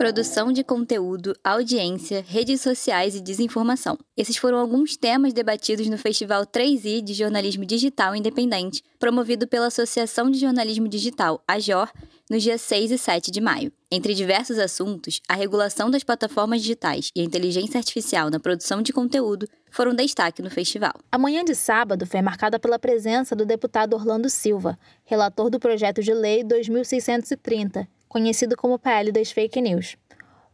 Produção de conteúdo, audiência, redes sociais e desinformação. Esses foram alguns temas debatidos no Festival 3i de Jornalismo Digital Independente, promovido pela Associação de Jornalismo Digital, AJOR, nos dias 6 e 7 de maio. Entre diversos assuntos, a regulação das plataformas digitais e a inteligência artificial na produção de conteúdo foram destaque no festival. A manhã de sábado foi marcada pela presença do deputado Orlando Silva, relator do projeto de lei 2630, conhecido como PL das Fake News.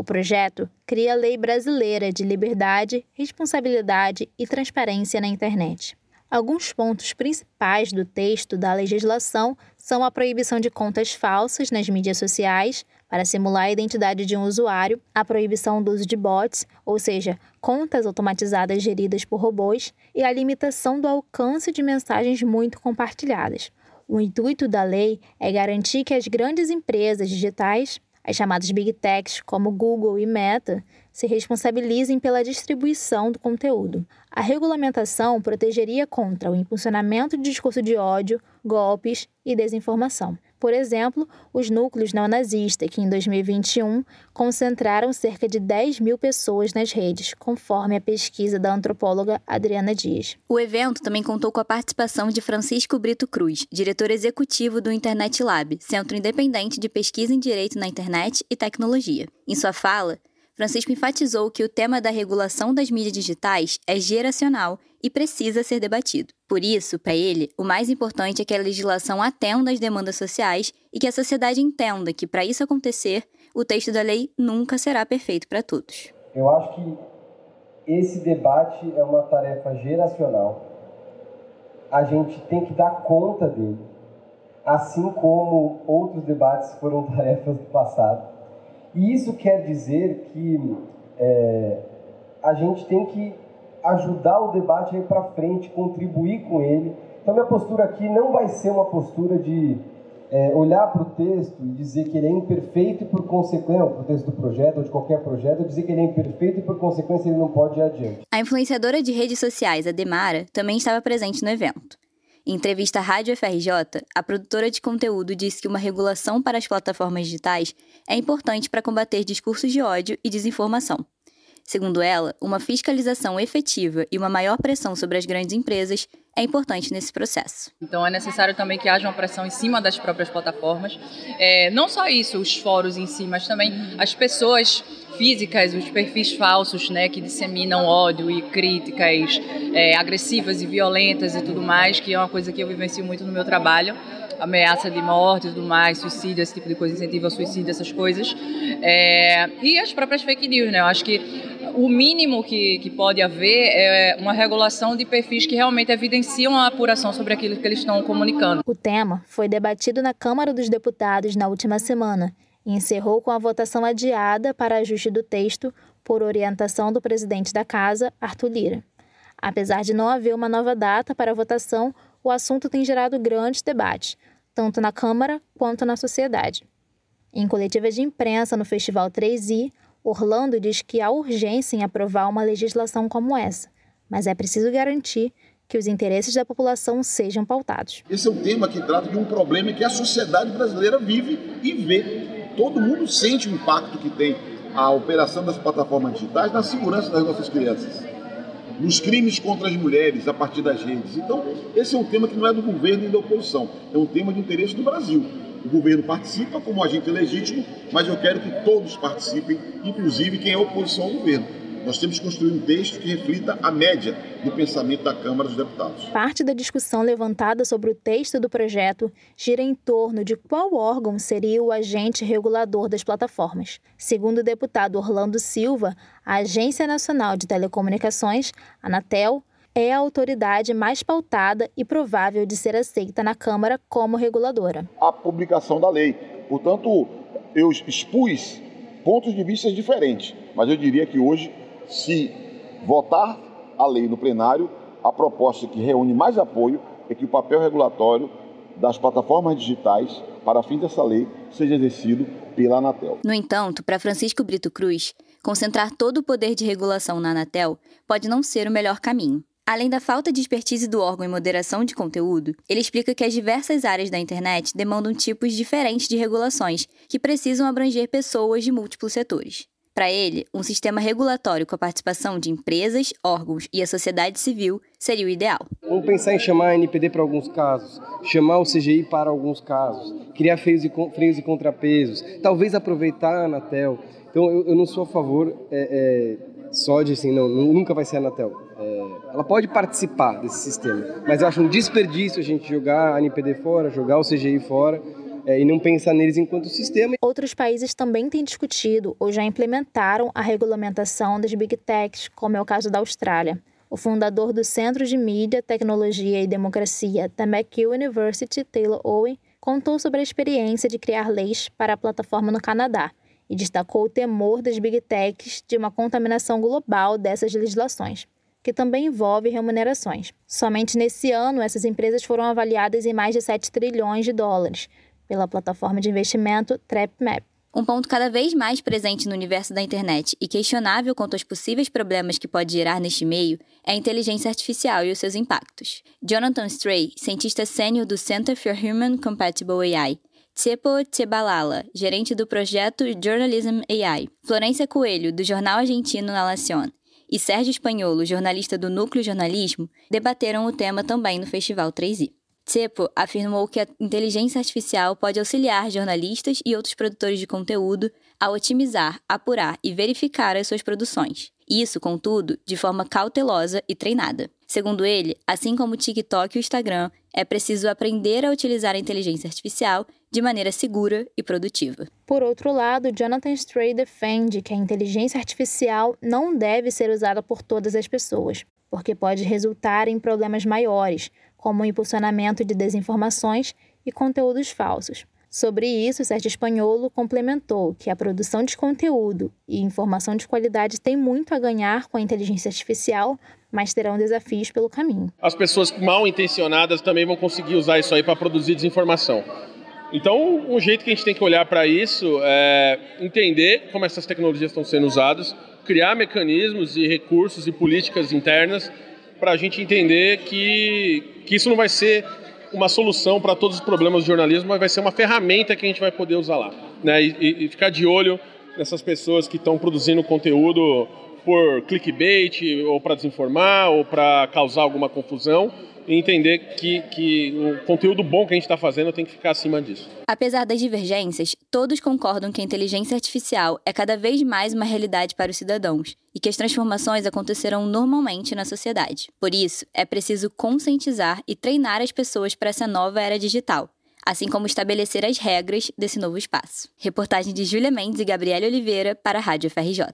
O projeto cria a Lei Brasileira de Liberdade, Responsabilidade e Transparência na Internet. Alguns pontos principais do texto da legislação são a proibição de contas falsas nas mídias sociais para simular a identidade de um usuário, a proibição do uso de bots, ou seja, contas automatizadas geridas por robôs, e a limitação do alcance de mensagens muito compartilhadas. O intuito da lei é garantir que as grandes empresas digitais as chamadas Big Techs, como Google e Meta, se responsabilizem pela distribuição do conteúdo. A regulamentação protegeria contra o impulsionamento de discurso de ódio, golpes e desinformação. Por exemplo, os núcleos neonazistas, que em 2021 concentraram cerca de 10 mil pessoas nas redes, conforme a pesquisa da antropóloga Adriana Dias. O evento também contou com a participação de Francisco Brito Cruz, diretor executivo do Internet Lab, Centro Independente de Pesquisa em Direito na Internet e Tecnologia. Em sua fala, Francisco enfatizou que o tema da regulação das mídias digitais é geracional e precisa ser debatido. Por isso, para ele, o mais importante é que a legislação atenda às demandas sociais e que a sociedade entenda que, para isso acontecer, o texto da lei nunca será perfeito para todos. Eu acho que esse debate é uma tarefa geracional. A gente tem que dar conta dele, assim como outros debates foram tarefas do passado. E isso quer dizer que é, a gente tem que ajudar o debate a ir para frente, contribuir com ele. Então, minha postura aqui não vai ser uma postura de é, olhar para o texto e dizer que ele é imperfeito e por consequência, para o texto do projeto ou de qualquer projeto, dizer que ele é imperfeito e por consequência ele não pode ir adiante. A influenciadora de redes sociais, a Demara, também estava presente no evento. Em entrevista à Rádio FRJ, a produtora de conteúdo disse que uma regulação para as plataformas digitais é importante para combater discursos de ódio e desinformação. Segundo ela, uma fiscalização efetiva e uma maior pressão sobre as grandes empresas é importante nesse processo. Então é necessário também que haja uma pressão em cima das próprias plataformas. É, não só isso, os fóruns em si, mas também as pessoas físicas, os perfis falsos, né, que disseminam ódio e críticas é, agressivas e violentas e tudo mais, que é uma coisa que eu vivencio muito no meu trabalho ameaça de morte e tudo mais, suicídio, esse tipo de coisa, incentivo ao suicídio, essas coisas. É, e as próprias fake news, né? Eu acho que o mínimo que, que pode haver é uma regulação de perfis que realmente evidenciam a apuração sobre aquilo que eles estão comunicando. O tema foi debatido na Câmara dos Deputados na última semana e encerrou com a votação adiada para ajuste do texto por orientação do presidente da Casa, Arthur Lira. Apesar de não haver uma nova data para a votação, o assunto tem gerado grandes debates, tanto na Câmara quanto na sociedade. Em coletiva de imprensa no Festival 3i, Orlando diz que há urgência em aprovar uma legislação como essa, mas é preciso garantir que os interesses da população sejam pautados. Esse é um tema que trata de um problema que a sociedade brasileira vive e vê. Todo mundo sente o impacto que tem a operação das plataformas digitais na segurança das nossas crianças, nos crimes contra as mulheres a partir das redes. Então, esse é um tema que não é do governo nem da oposição, é um tema de interesse do Brasil. O governo participa como agente legítimo, mas eu quero que todos participem, inclusive quem é oposição ao governo. Nós temos que construir um texto que reflita a média do pensamento da Câmara dos Deputados. Parte da discussão levantada sobre o texto do projeto gira em torno de qual órgão seria o agente regulador das plataformas. Segundo o deputado Orlando Silva, a Agência Nacional de Telecomunicações, Anatel, é a autoridade mais pautada e provável de ser aceita na Câmara como reguladora. A publicação da lei. Portanto, eu expus pontos de vista diferentes, mas eu diria que hoje, se votar a lei no plenário, a proposta que reúne mais apoio é que o papel regulatório das plataformas digitais para fins dessa lei seja exercido pela Anatel. No entanto, para Francisco Brito Cruz, concentrar todo o poder de regulação na Anatel pode não ser o melhor caminho. Além da falta de expertise do órgão em moderação de conteúdo, ele explica que as diversas áreas da internet demandam tipos diferentes de regulações, que precisam abranger pessoas de múltiplos setores. Para ele, um sistema regulatório com a participação de empresas, órgãos e a sociedade civil seria o ideal. Vamos pensar em chamar a NPD para alguns casos, chamar o CGI para alguns casos, criar freios e, freios e contrapesos, talvez aproveitar a Anatel. Então, eu, eu não sou a favor é, é, só de assim, não, nunca vai ser a Anatel é, ela pode participar desse sistema, mas eu acho um desperdício a gente jogar a NPD fora, jogar o CGI fora é, e não pensar neles enquanto sistema. Outros países também têm discutido ou já implementaram a regulamentação das Big Techs, como é o caso da Austrália. O fundador do Centro de Mídia, Tecnologia e Democracia da McGill University, Taylor Owen, contou sobre a experiência de criar leis para a plataforma no Canadá e destacou o temor das Big Techs de uma contaminação global dessas legislações que também envolve remunerações. Somente nesse ano, essas empresas foram avaliadas em mais de 7 trilhões de dólares pela plataforma de investimento TrapMap. Um ponto cada vez mais presente no universo da internet e questionável quanto aos possíveis problemas que pode gerar neste meio é a inteligência artificial e os seus impactos. Jonathan Stray, cientista sênior do Center for Human Compatible AI, Tsepo Tsebalala, gerente do projeto Journalism AI, Florência Coelho, do jornal argentino La Nación, e Sérgio Espanholo, jornalista do Núcleo Jornalismo, debateram o tema também no Festival 3i. Cepo afirmou que a inteligência artificial pode auxiliar jornalistas e outros produtores de conteúdo a otimizar, apurar e verificar as suas produções. Isso, contudo, de forma cautelosa e treinada. Segundo ele, assim como o TikTok e o Instagram, é preciso aprender a utilizar a inteligência artificial de maneira segura e produtiva. Por outro lado, Jonathan Stray defende que a inteligência artificial não deve ser usada por todas as pessoas, porque pode resultar em problemas maiores, como o impulsionamento de desinformações e conteúdos falsos. Sobre isso, Sérgio Espanholo complementou que a produção de conteúdo e informação de qualidade tem muito a ganhar com a inteligência artificial, mas terão desafios pelo caminho. As pessoas mal intencionadas também vão conseguir usar isso aí para produzir desinformação. Então, um jeito que a gente tem que olhar para isso é entender como essas tecnologias estão sendo usadas, criar mecanismos e recursos e políticas internas para a gente entender que, que isso não vai ser uma solução para todos os problemas do jornalismo, mas vai ser uma ferramenta que a gente vai poder usar lá. Né? E, e ficar de olho nessas pessoas que estão produzindo conteúdo por clickbait, ou para desinformar, ou para causar alguma confusão e entender que, que o conteúdo bom que a gente está fazendo tem que ficar acima disso. Apesar das divergências, todos concordam que a inteligência artificial é cada vez mais uma realidade para os cidadãos e que as transformações acontecerão normalmente na sociedade. Por isso, é preciso conscientizar e treinar as pessoas para essa nova era digital assim como estabelecer as regras desse novo espaço. Reportagem de Júlia Mendes e Gabriela Oliveira para a Rádio FRJ.